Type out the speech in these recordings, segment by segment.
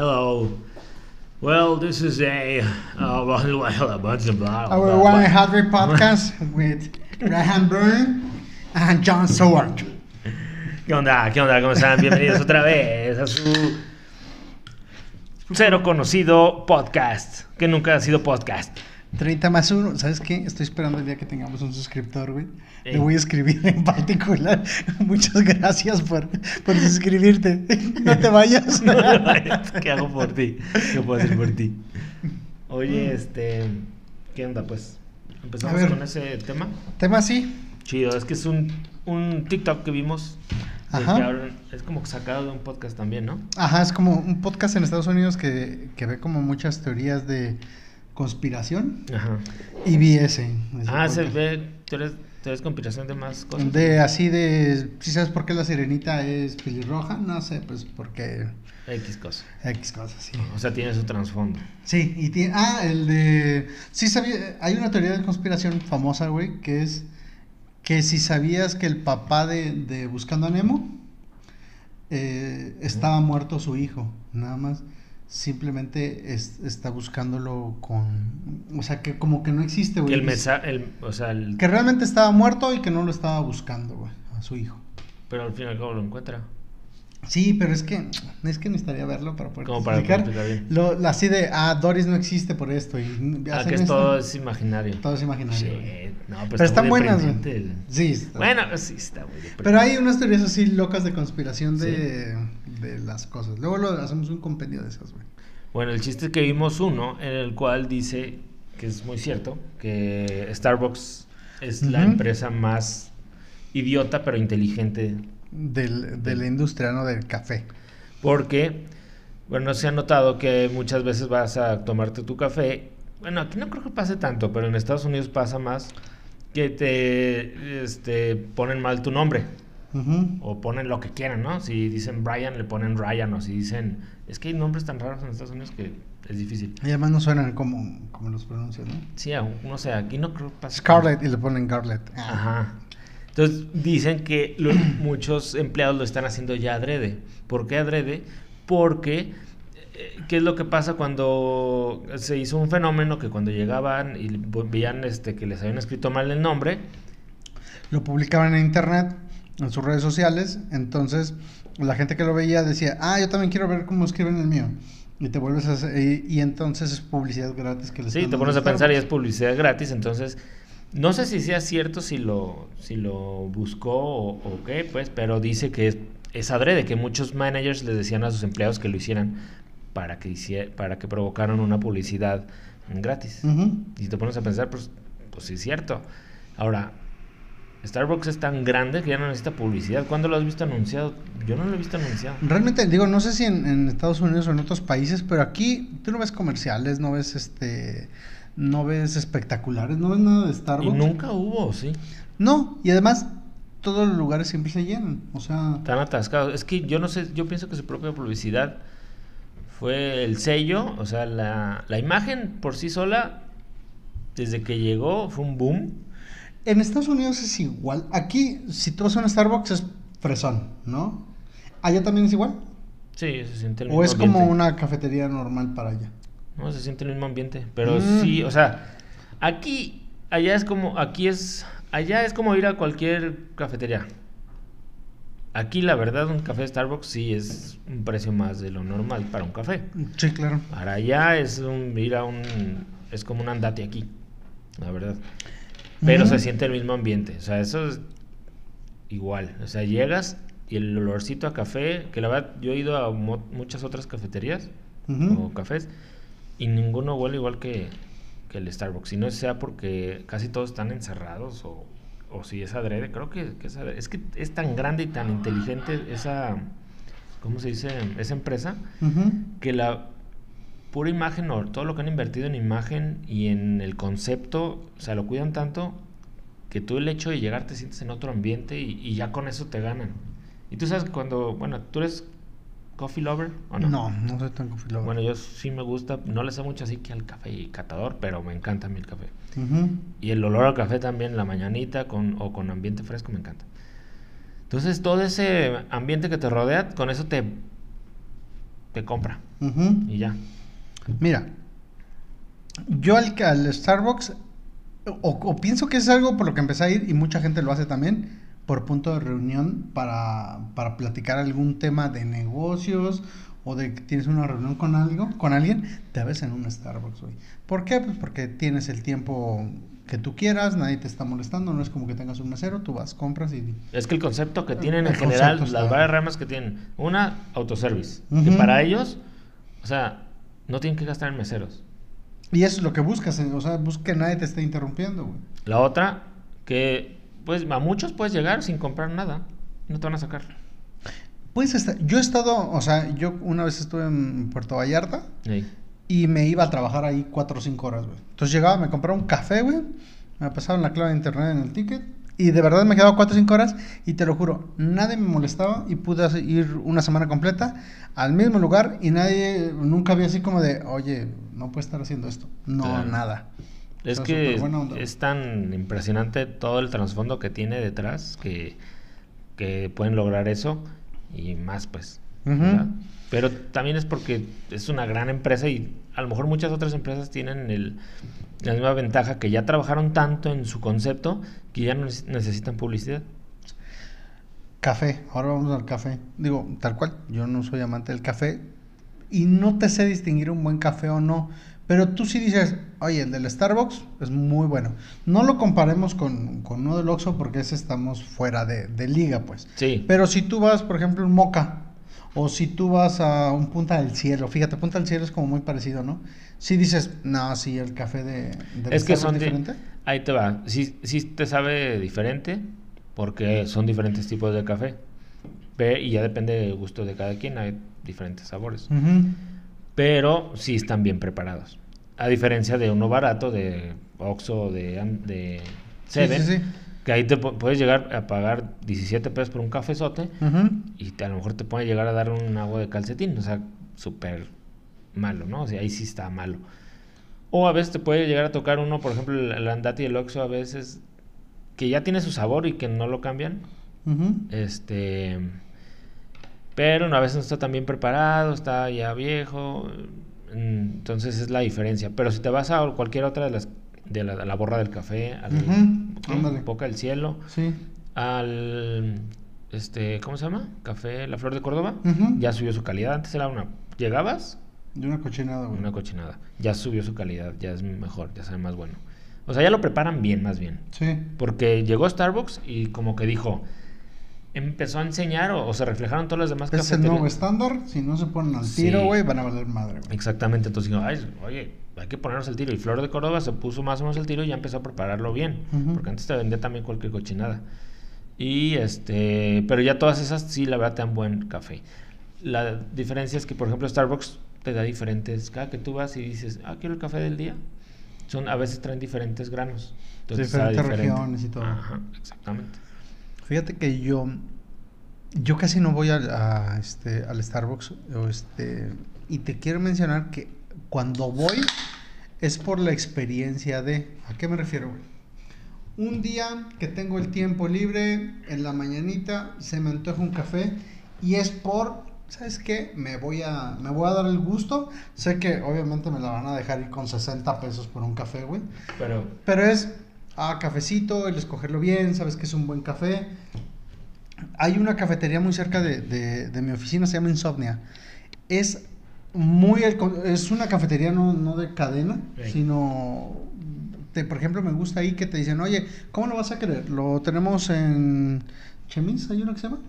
hello. Well, this is a uh, well, a bunch of blah. blah, Our One. Hundred podcast with Graham Byrne and John Stewart. ¿Qué onda? ¿Qué onda? ¿Cómo están? Bienvenidos otra vez a su cero conocido podcast, que nunca ha sido podcast. 30 más uno. ¿Sabes qué? Estoy esperando el día que tengamos un suscriptor, güey. Ey. Le voy a escribir en particular. Muchas gracias por, por suscribirte. No te vayas. ¿Qué hago por ti? ¿Qué puedo hacer por ti? Oye, este, ¿qué onda? Pues empezamos ver. con ese tema. Tema así. Chido, es que es un, un TikTok que vimos. Ajá. que es como sacado de un podcast también, ¿no? Ajá, es como un podcast en Estados Unidos que, que ve como muchas teorías de conspiración Ajá. y vi ese. Ah, se ve, tú eres, tú eres conspiración de más cosas. De así de. ¿Sí sabes por qué la sirenita es pelirroja? No sé, pues porque. X cosa. X cosas, sí. O sea, tiene su trasfondo. Sí, y tiene. Ah, el de. Sí sabía. Hay una teoría de conspiración famosa, güey, que es. Que si sabías que el papá de, de Buscando a Nemo. eh, estaba muerto su hijo, nada más. Simplemente es- está buscándolo con. O sea, que como que no existe, güey. Que el mesa, el, o sea, el, Que realmente estaba muerto y que no lo estaba buscando, güey, a su hijo. pero al fin y al cabo lo encuentra. Sí, pero es que es que necesitaría verlo para poder Como para explicar. explicar bien. Lo, así de, ah, Doris no existe por esto. Y Ah, que es esto. todo es imaginario. Todo es imaginario. Shit, no, pero, Pero está están buenas, Sí. está- Bueno, sí, está muy. Pero hay unas teorías así locas de conspiración de, de las cosas. Luego lo hacemos un compendio de esas, güey. Bueno, el chiste es que vimos uno en el cual dice, que es muy cierto, que Starbucks es la empresa más idiota pero inteligente. Del, de la industria, ¿no? Del café. Porque, bueno, se ha notado que muchas veces vas a tomarte tu café. Bueno, aquí no creo que pase tanto, pero en Estados Unidos pasa más que te este, ponen mal tu nombre. O ponen lo que quieran, ¿no? Si dicen Brian, le ponen Ryan. O si dicen... Es que hay nombres tan raros en Estados Unidos que es difícil. Y además no suenan como, como los pronuncian, ¿no? Sí, aún, no sé, aquí no creo que pase. Scarlett y le ponen Garlet. Ah. Ajá. Entonces dicen que muchos empleados lo están haciendo ya adrede. ¿Por qué adrede? Porque, eh, ¿qué es lo que pasa cuando se hizo un fenómeno que cuando llegaban y veían este, que les habían escrito mal el nombre? Lo publicaban en internet, en sus redes sociales. Entonces, la gente que lo veía decía, ah, yo también quiero ver cómo escriben el mío. Y te vuelves a hacer, y, y entonces es publicidad gratis que les Sí, te pones a pensar y es publicidad gratis, entonces no sé si sea cierto si lo, si lo buscó o, o qué, pues, pero dice que es, es adrede, que muchos managers les decían a sus empleados que lo hicieran para que, hicie- para que provocaran una publicidad gratis. Y te pones a pensar, pues, pues sí es cierto. Ahora, Starbucks es tan grande que ya no necesita publicidad. ¿Cuándo lo has visto anunciado? Yo no lo he visto anunciado. Realmente, digo, no sé si en, en Estados Unidos o en otros países, pero aquí tú no ves comerciales, no ves este, no ves espectaculares, no ves nada de Y Starbucks. nunca hubo, sí. No, y además todos los lugares siempre se llenan, o sea, Están atascados. Es que yo no sé, yo pienso que su propia publicidad fue el sello, o sea, la, la imagen por sí sola, desde que llegó, fue un boom. En Estados Unidos es igual. Aquí, si tú vas a un Starbucks es fresón, ¿no? Allá también es igual. Sí, se siente el mismo O es como una cafetería normal para allá. No, se siente el mismo ambiente. Pero Mm. sí, o sea, aquí, allá es como, aquí es, allá es como ir a cualquier cafetería. Aquí, la verdad, un café de Starbucks sí es un precio más de lo normal para un café. Sí, claro. Para allá es un, ir a un, es como un andate aquí, la verdad. Pero se siente el mismo ambiente, o sea, eso es igual. O sea, llegas y el olorcito a café, que la verdad yo he ido a muchas otras cafeterías o cafés y ninguno huele igual que, que el Starbucks. Y no sea porque casi todos están encerrados o, o si es adrede, creo que, que es adrede. Es que es tan grande y tan inteligente esa, ¿cómo se dice? Esa empresa que la pura imagen o todo lo que han invertido en imagen y en el concepto, o sea, lo cuidan tanto que tú el hecho de llegar te sientes en otro ambiente y, y ya con eso te ganan. Y tú sabes cuando, bueno, tú eres coffee lover o no? No, no soy tan coffee lover. Bueno, yo sí me gusta, no le sé mucho así que al café y catador, pero me encanta a mí el café. Y el olor al café también, la mañanita con, o con ambiente fresco, me encanta. Entonces, todo ese ambiente que te rodea, con eso te te compra. Y ya. Mira, yo al, al Starbucks, o, o pienso que es algo por lo que empecé a ir, y mucha gente lo hace también, por punto de reunión para, para platicar algún tema de negocios o de que tienes una reunión con algo, con alguien, te ves en un Starbucks, güey. ¿Por qué? Pues porque tienes el tiempo que tú quieras, nadie te está molestando, no es como que tengas un mesero, tú vas, compras y... Es que el concepto que tienen El en general, las varias ramas que tienen. Una, autoservice. Que Ujú. para ellos, o sea, no tienen que gastar en meseros. Y eso es lo que buscas, eh, o sea, busca que nadie te esté interrumpiendo, güey. La otra, que pues a muchos puedes llegar sin comprar nada. No te van a sacar. Pues esta- yo he estado, o sea, yo una vez estuve en Puerto Vallarta y me iba a trabajar ahí 4 o 5 horas, güey. Entonces llegaba, me compraba un café, güey, me pasaban la clave de internet en el ticket y de verdad me quedaba 4 o 5 horas y te lo juro, nadie me molestaba y pude ir una semana completa al mismo lugar y nadie, nunca había así como de, oye, no puedes estar haciendo esto. No, Claro. nada. Es Está que es tan impresionante todo el trasfondo que tiene detrás que, que pueden lograr eso y más, pues. Pero también es porque es una gran empresa y a lo mejor muchas otras empresas tienen el, la misma ventaja que ya trabajaron tanto en su concepto que ya no neces- necesitan publicidad. Café, ahora vamos al café. Digo, tal cual, yo no soy amante del café y no te sé distinguir un buen café o no, pero tú sí dices, oye, el del Starbucks es muy bueno. No lo comparemos con, con uno del Oxxo porque ese estamos fuera de, de liga, pues. Sí. Pero si tú vas, por ejemplo, un Moca o si tú vas a un Punta del Cielo, fíjate, Punta del Cielo es como muy parecido, ¿no? Si dices, no, sí, el café de, del es que son di- diferente. ahí te va. Sí, sí te sabe diferente porque son diferentes tipos de café. Y ya depende del gusto de cada quien, hay diferentes sabores. Pero sí están bien preparados. A diferencia de uno barato de Oxxo o de, de Sí, Seven, sí, sí. Que ahí te pu- puedes llegar a pagar 17 pesos por un cafezote Ujú. y te- a lo mejor te puede llegar a dar un agua de calcetín, o sea, súper malo, ¿no? O sea, ahí sí está malo. O a veces te puede llegar a tocar uno, por ejemplo, el, el Andati y el Oxxo a veces, que ya tiene su sabor y que no lo cambian. Este. Pero a veces no está tan bien preparado, está ya viejo. mm, Entonces es la diferencia. Pero si te vas a cualquier otra de las. De la, la borra del café, al ándale. Boca del Cielo, Sí. al. Este, ¿cómo se llama? Café La Flor de Córdoba. Ya subió su calidad. Antes era una. Llegabas, De una cochinada, güey. una cochinada. Ya subió su calidad, ya es mejor, ya sabe más bueno. O sea, ya lo preparan bien, más bien. Sí. Porque llegó Starbucks y como que dijo, empezó a enseñar o, o se reflejaron todas las demás Es el cafeterías. nuevo estándar. Si no se ponen al Sí. tiro, güey, van a valer madre, güey. Exactamente, entonces dijo, Ay, oye, hay que ponernos el tiro. Y Flor de Córdoba se puso más o menos el tiro y ya empezó a prepararlo bien. Porque antes te vendía también cualquier cochinada. Y este, pero ya todas esas sí, la verdad, te dan buen café. La diferencia es que, por ejemplo, Starbucks te da diferentes. Cada que tú vas y dices, ah, quiero el café del día, son a veces traen diferentes granos. sabe Diferentes diferente. regiones y todo. Ajá, exactamente. Fíjate que yo. Yo casi no voy al, a, este, al Starbucks. O este, y te quiero mencionar que cuando voy es por la experiencia de. ¿A qué me refiero, güey? Un día que tengo el tiempo libre, en la mañanita, se me antoja un café y es por, ¿sabes qué? Me voy a, me voy a dar el gusto. Sé que obviamente me la van a dejar ir con 60 pesos por un café, güey. Pero Pero es, ah, cafecito, el escogerlo bien, sabes que es un buen café. Hay una cafetería muy cerca de, de- de mi oficina, se llama Insomnia. Es muy, el es una cafetería no, no de cadena, sino, te- por ejemplo, me gusta ahí que te dicen, oye, ¿cómo lo vas a querer? Lo tenemos en Chemis, ¿hay uno que se llama?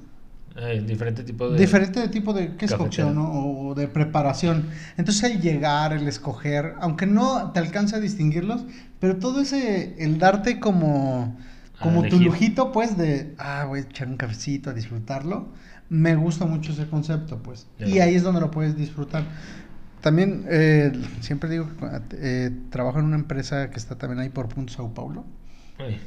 eh, diferente tipo de... Diferente de tipo de ¿qué es cocción ¿no? o de preparación. Entonces el llegar, el escoger, aunque no te alcanza a distinguirlos, pero todo ese, el darte como, como tu lujito, pues, de, ah, voy a echar un cafecito, a disfrutarlo, me gusta mucho ese concepto, pues. Y ahí es donde lo puedes disfrutar. También, eh, siempre digo, que eh, trabajo en una empresa que está también ahí por Punto Sao Paulo. Ay,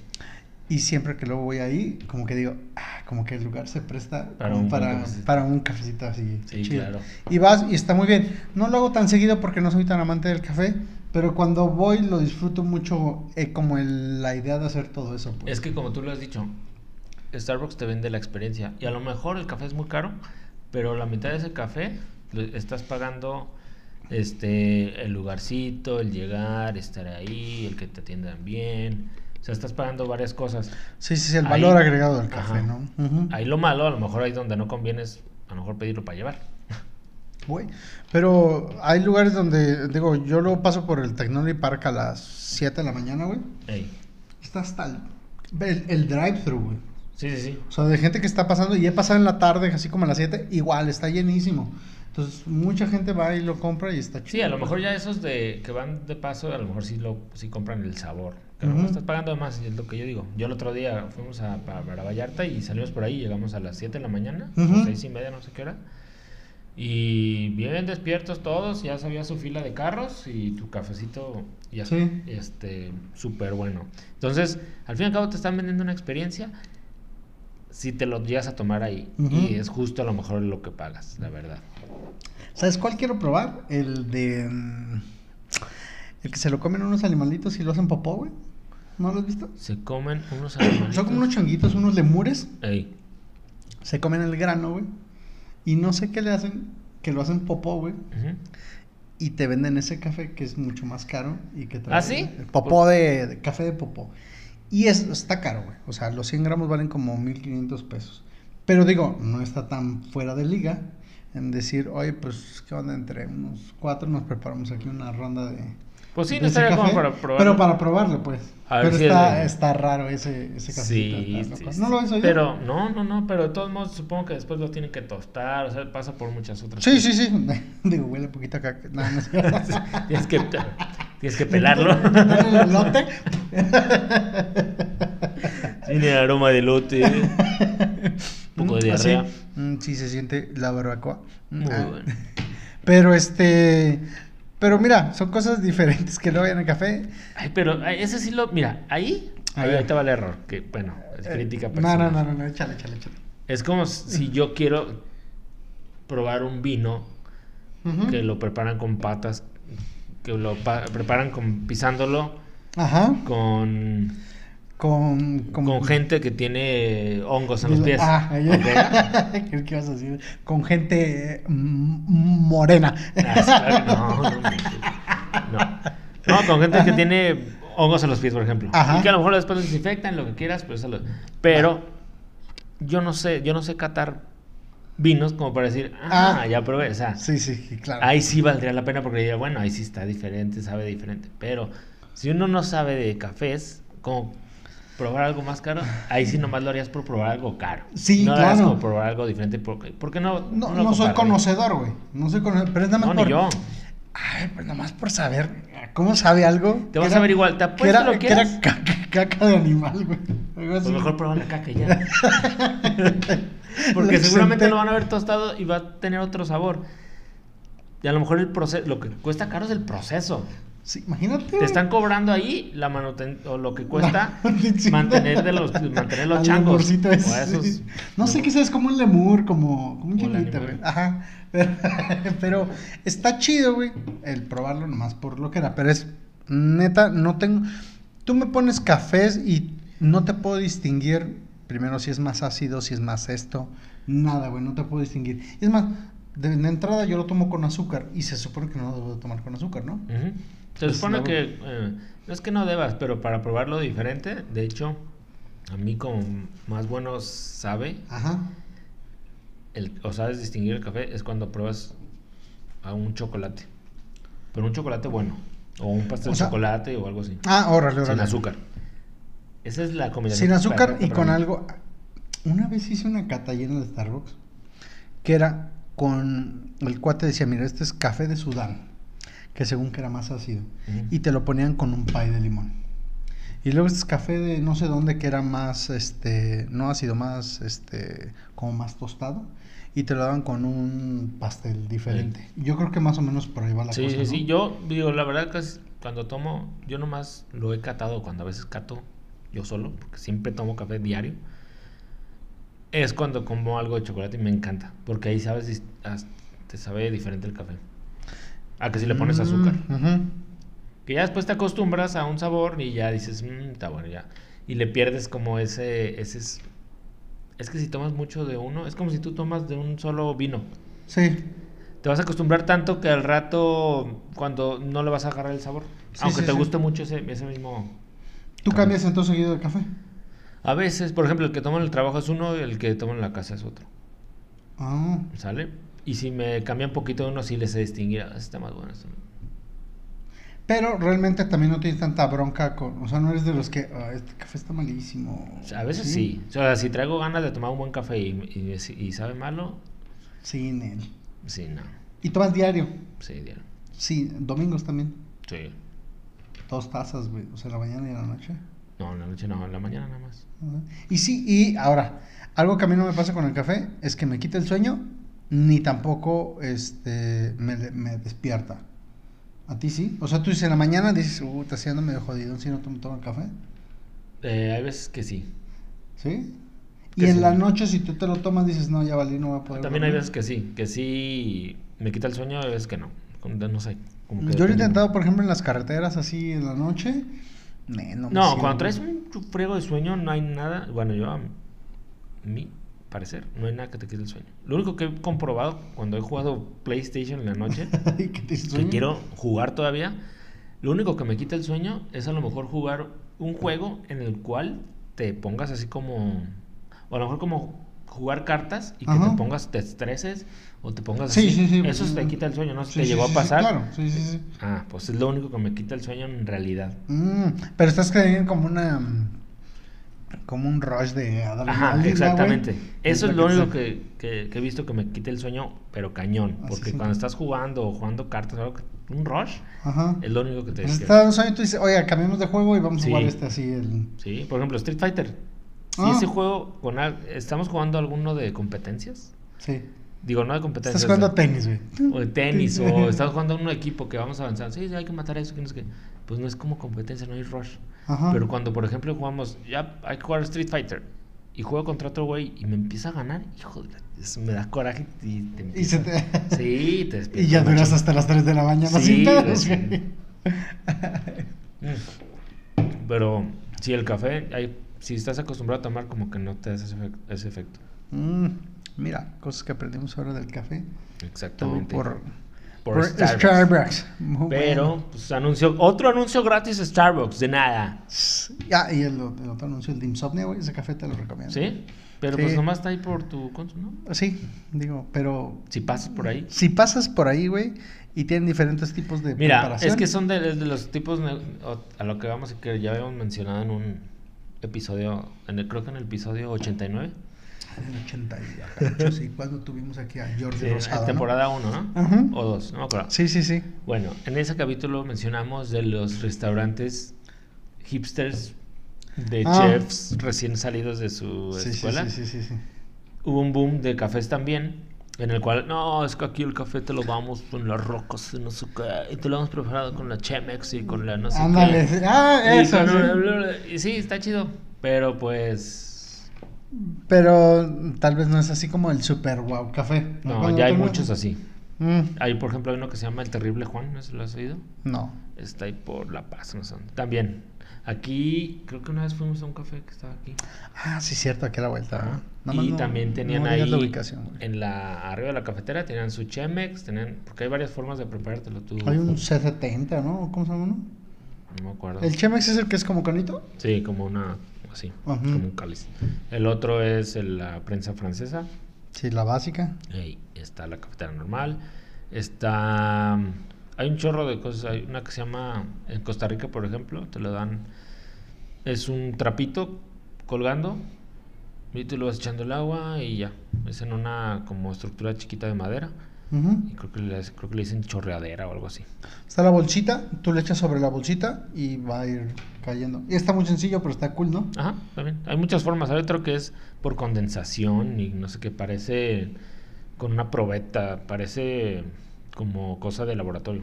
Y siempre que luego voy ahí, como que digo, ah, como que el lugar se presta Para un para, cafecito. para un cafecito así. Sí, chido. claro. Y vas y está muy bien. No lo hago tan seguido porque no soy tan amante del café, pero cuando voy lo disfruto mucho eh, como el- la idea de hacer todo eso. Pues. Es que como tú lo has dicho, Starbucks te vende la experiencia. Y a lo mejor el café es muy caro, pero la mitad de ese café Lo- Estás pagando este el lugarcito, el llegar, estar ahí, el que te atiendan bien. O sea, estás pagando varias cosas. Sí, sí, sí, el Ahí- valor agregado del café, Ajá. ¿no? Ahí lo malo, a lo mejor ahí donde no conviene es a lo mejor pedirlo para llevar. Güey, Pero hay lugares donde, digo, yo lo paso por el Technology Park a las 7 de la mañana, güey. Ey. Está hasta el, el, el drive-thru, güey. Sí, sí, sí. O sea, de gente que está pasando y he pasado en la tarde, así como a las 7, igual, está llenísimo. Entonces, mucha gente va y lo compra y está chido. Sí, a lo mejor ya esos de que van de paso, a lo mejor sí lo sí compran el sabor. Que Ujú. mejor estás pagando de más, y es lo que yo digo. Yo el otro día fuimos a, para, Vallarta y salimos por ahí, llegamos a las 7 de la mañana, Ujú. o 6 y media, no sé qué hora. Y bien despiertos todos, ya sabía su fila de carros y tu cafecito ya Sí. este súper bueno. Entonces, al fin y al cabo te están vendiendo una experiencia si te lo llegas a tomar ahí y es justo a lo mejor lo que pagas, la verdad. ¿Sabes cuál quiero probar? El de. mm, El que se lo comen unos animalitos y lo hacen popó, güey. ¿No lo has visto? Se comen unos animalitos. Son como unos changuitos, unos lemures. Ey. Se comen el grano, güey. Y no sé qué le hacen, que lo hacen popó, güey. Y te venden ese café que es mucho más caro y que trae ¿Ah, sí? el popó de, de café de popó. Y es, está caro, güey. O sea, los 100 gramos valen como 1500 pesos. Pero digo, no está tan fuera de liga en decir, oye, pues, ¿qué onda? Entre unos cuatro nos preparamos aquí una ronda de. Pues sí, no estaría como café, para probar. Pero para probarlo, pues. A pero si está, es está raro ese, ese café. Sí, sí, sí. ¿No lo ves oído? Pero, no, no, no, pero de todos modos supongo que después lo tienen que tostar, o sea, pasa por muchas otras Sí, sí, sí. Digo, huele poquito acá. No, no es que, tienes que pelarlo. El elote. Tiene aroma de lote. Un poco de así. diarrea. Mm, sí, se siente la barbacoa. Muy ah. bueno. Pero este. Pero mira, son cosas diferentes que luego en el café. Ay, pero ese sí lo. Mira, ahí. Ahí, ver. va el error. Que, bueno, es crítica Eh, no, personal. no, no, no, no, échale, échale, échale. Es como si yo quiero probar un vino que lo preparan con patas, que lo pa- preparan con pisándolo Ajá. con, Con, con gente que tiene hongos en los pies. Ah. ¿qué, qué vas a decir? Con gente mm, morena. Ah, no, no, no, no. Con gente que tiene hongos en los pies, por ejemplo. Ajá. Y que a lo mejor después los desinfectan, lo que quieras, pero eso lo- Pero yo no sé, yo no sé catar vinos como para decir, ah, Ah. ya probé. O sea, Sí, sí, claro. ahí sí valdría la pena porque diría, bueno, ahí sí está diferente, sabe diferente. Pero si uno no sabe de cafés, como probar algo más caro, ahí sí nomás lo harías por probar algo caro. Sí, no claro. como probar algo diferente porque, porque no. No, lo no soy conocedor, güey. No soy conocedor. Pero es nada más No, por. ni yo. Ay, pues nada más por saber cómo sabe algo. Te vas que a era- ver igual, te Que apuesto era, lo que quieras. era caca, caca de animal, güey. Algo Pues mejor prueba la caca ya. Porque seguramente lo van a ver tostado y va a tener otro sabor. Y a lo mejor el proceso, lo que cuesta caro es el proceso. Sí, imagínate. Te están cobrando ahí la manuten o lo que cuesta mantener de los mantener los changos. O esos- sí. No sé qué sabes, como un lemur, como, como un changuito, güey. Ajá. Pero, pero está chido, güey, el probarlo nomás por lo que era. Pero es, neta, no tengo... Tú me pones cafés y no te puedo distinguir, primero, si es más ácido, si es más esto. Nada, güey, no te puedo distinguir. Es más, de, de entrada yo lo tomo con azúcar y se supone que no lo debo de tomar con azúcar, ¿no? Ujú. Se Pues, supone que eh, no es que no debas, pero para probarlo diferente, de hecho, a mí como más bueno sabe, Ajá. el, o sabes distinguir el café es cuando pruebas a un chocolate. Pero un chocolate bueno. O un pastel O de sea- chocolate o algo así. Ah, órale, órale. Sin azúcar. Esa es la combinación. Sin azúcar perfecta y con mí. algo. Una vez hice una cata llena de Starbucks que era con. El cuate decía: Mira, este es café de Sudán, que según que era más ácido. Y te lo ponían con un pie de limón. Y luego este es café de no sé dónde que era más, este, no ácido, más, este, como más tostado. Y te lo daban con un pastel diferente. Yo creo que más o menos por ahí va la Sí, cosa. sí, ¿no? sí. Yo digo, la verdad que es- cuando tomo, yo nomás lo he catado cuando a veces cato yo solo, porque siempre tomo café diario. Es cuando como algo de chocolate y me encanta, porque ahí sabes, te sabe diferente el café. A que si le pones azúcar. Mm, ujú. Que ya después te acostumbras a un sabor y ya dices, mmm, está bueno ya. Y le pierdes como ese, ese es, es que si tomas mucho de uno, es como si tú tomas de un solo vino. Sí. te vas a acostumbrar tanto que al rato, cuando no le vas a agarrar el sabor. Sí, aunque sí, te sí. guste mucho ese, ese mismo. ¿Tú cambias entonces seguido de café? A veces, por ejemplo, el que tomo en el trabajo es uno y el que tomo en la casa es otro. Ah, ¿Sale? Y si me cambia un poquito uno, sí les sé distinguir. Ah, este está más bueno. no. pero realmente también no tienes tanta bronca con, o sea, no eres de los que, "Ah, este café está malísimo. O sea, a veces sí. O sea, si traigo ganas de tomar un buen café y, y- y sabe malo, Sí, Nel. sí, no. ¿Y tomas diario? Sí, diario. Sí, domingos también. Sí. Dos tazas, güey, o sea, la mañana y la noche. No, en la noche no, en la mañana nada más. Y sí, y ahora, algo que a mí no me pasa con el café es que me quita el sueño, ni tampoco este, me, me despierta. ¿A ti sí? O sea, tú dices en la mañana, dices, uh, está siendo medio jodido si no tomo, tomo el café. Eh, hay veces que sí. ¿Sí? Y en sí. la noche, si tú te lo tomas, dices, no, ya valí, no voy a poder. También hay dormir". veces que sí, que sí me quita el sueño, hay veces que no. No sé. Como que Yo lo he intentado, por ejemplo, en las carreteras así en la noche. No, me No, sirve. cuando traes un friego de sueño no hay nada. Bueno, yo a mi parecer no hay nada que te quite el sueño. Lo único que he comprobado cuando he jugado PlayStation en la noche, ¿Y qué te que quiero jugar todavía, lo único que me quita el sueño es a lo mejor jugar un juego en el cual te pongas así como. O a lo mejor como jugar cartas y que Ajá. te pongas, te estreses o te pongas Sí, así. sí, sí. Eso te quita el sueño, ¿no? Sí, ¿Te llegó a sí, pasar? claro, sí, sí, sí. Ah, pues es lo único que me quita el sueño en realidad. Mm, pero estás creyendo como una. Como un rush de adrenalina. Ajá, exactamente. Eso es lo que único que, que- que he visto que me quite el sueño, pero cañón. Así Porque cuando estás jugando o jugando cartas o algo, que- un rush, Ajá. es lo único que te Pues despierta. está dando sueño tú dices, oye, cambiemos de juego y vamos a jugar este así. El... Sí, por ejemplo, Street Fighter. Si Ah. ese juego, con al- ¿estamos jugando alguno de competencias? Sí. Digo, no de competencias. Estás jugando de- tenis, güey. O de tenis, o estás jugando un equipo que vamos avanzando. Sí, sí, hay que matar a eso, que no sé qué. Pues no es como competencia, no hay rush. Ajá. Pero cuando, por ejemplo, jugamos, ya hay que jugar Street Fighter y juego contra otro güey y me empieza a ganar, hijo de la- eso me da coraje y te Y, se empieza- te... Sí, te y despierta ya duras hasta las 3 de la mañana Sí, sin. Pero si el café, hay- si estás acostumbrado a tomar, como que no te da ese, efec- ese efecto. Mm, mira, cosas que aprendimos ahora del café. Todo Exactamente. por, Por por Starbucks. Pero, bueno. pues anunció, otro anuncio gratis de Starbucks, de nada. Ah, y el, el otro anuncio, el de Insomnia, güey, ese café te lo recomiendo. ¿Sí? Pero Sí. pues nomás está ahí por tu consumo, ¿no? Sí, digo, pero Si pasas por ahí. si pasas por ahí, güey, y tienen diferentes tipos de Mira, preparación. es que son de, de los tipos a lo que vamos y que ya habíamos mencionado en un episodio, en el- creo que en el episodio 89. En 80 y acá, ocho, sí, cuando tuvimos aquí a Jordi Sí, Rosado, ¿no? temporada 1, ¿no? Ajá. O 2, no me acuerdo. Sí, sí, sí. Bueno, en ese capítulo mencionamos de los restaurantes hipsters de Ah. chefs recién salidos de su sí, escuela. sí, sí, sí, sí. Hubo un boom de cafés también, en el cual, no, es que aquí el café te lo damos con las rocas y no sé qué, y te lo hemos preparado con la Chemex y con la no sé Ándale, qué. ah, Y eso, con sí. una- bla, bla, y sí, está chido, pero pues... Pero tal vez no es así como el super wow café. No, ya hay muchos así. Mm, Hay, por ejemplo, hay uno que se llama El Terrible Juan, ¿no si lo has oído? no. Está ahí por La Paz, no sé dónde. También, aquí, creo que una vez fuimos a un café que estaba aquí. Ah, sí, cierto, aquí a la vuelta. Nada más Y no- también tenían no ahí la ubicación, en la arriba de la cafetera tenían su Chemex, tenían porque hay varias formas de preparártelo tú. Hay un C70, ¿no? ¿Cómo se llama uno? No me acuerdo. ¿El Chemex es el que es como canito? Sí, como una así, Ajá. como un cáliz. El otro es la prensa francesa. Sí, la básica. Ahí está la cafetera normal. Está hay un chorro de cosas, hay una que se llama en Costa Rica, por ejemplo, te lo dan es un trapito colgando y tú lo vas echando el agua y ya. Es en una como estructura chiquita de madera. Y creo que, le, creo que le dicen chorreadera o algo así. Está la bolsita, tú le echas sobre la bolsita y va a ir cayendo. Y está muy sencillo, pero está cool, ¿no? Ajá, también. Hay muchas formas. Hay otro que es por condensación y no sé qué, parece con una probeta, parece como cosa de laboratorio.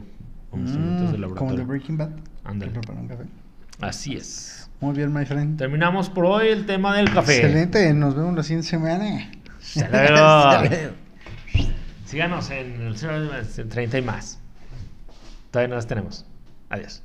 Como instrumentos de laboratorio. como de Breaking Bad. Ándale. Así es. Muy bien, my friend. Terminamos por hoy el tema del café. Excelente, nos vemos la siguiente semana. Luego. Síganos en el 30 y más. Todavía no las tenemos. Adiós.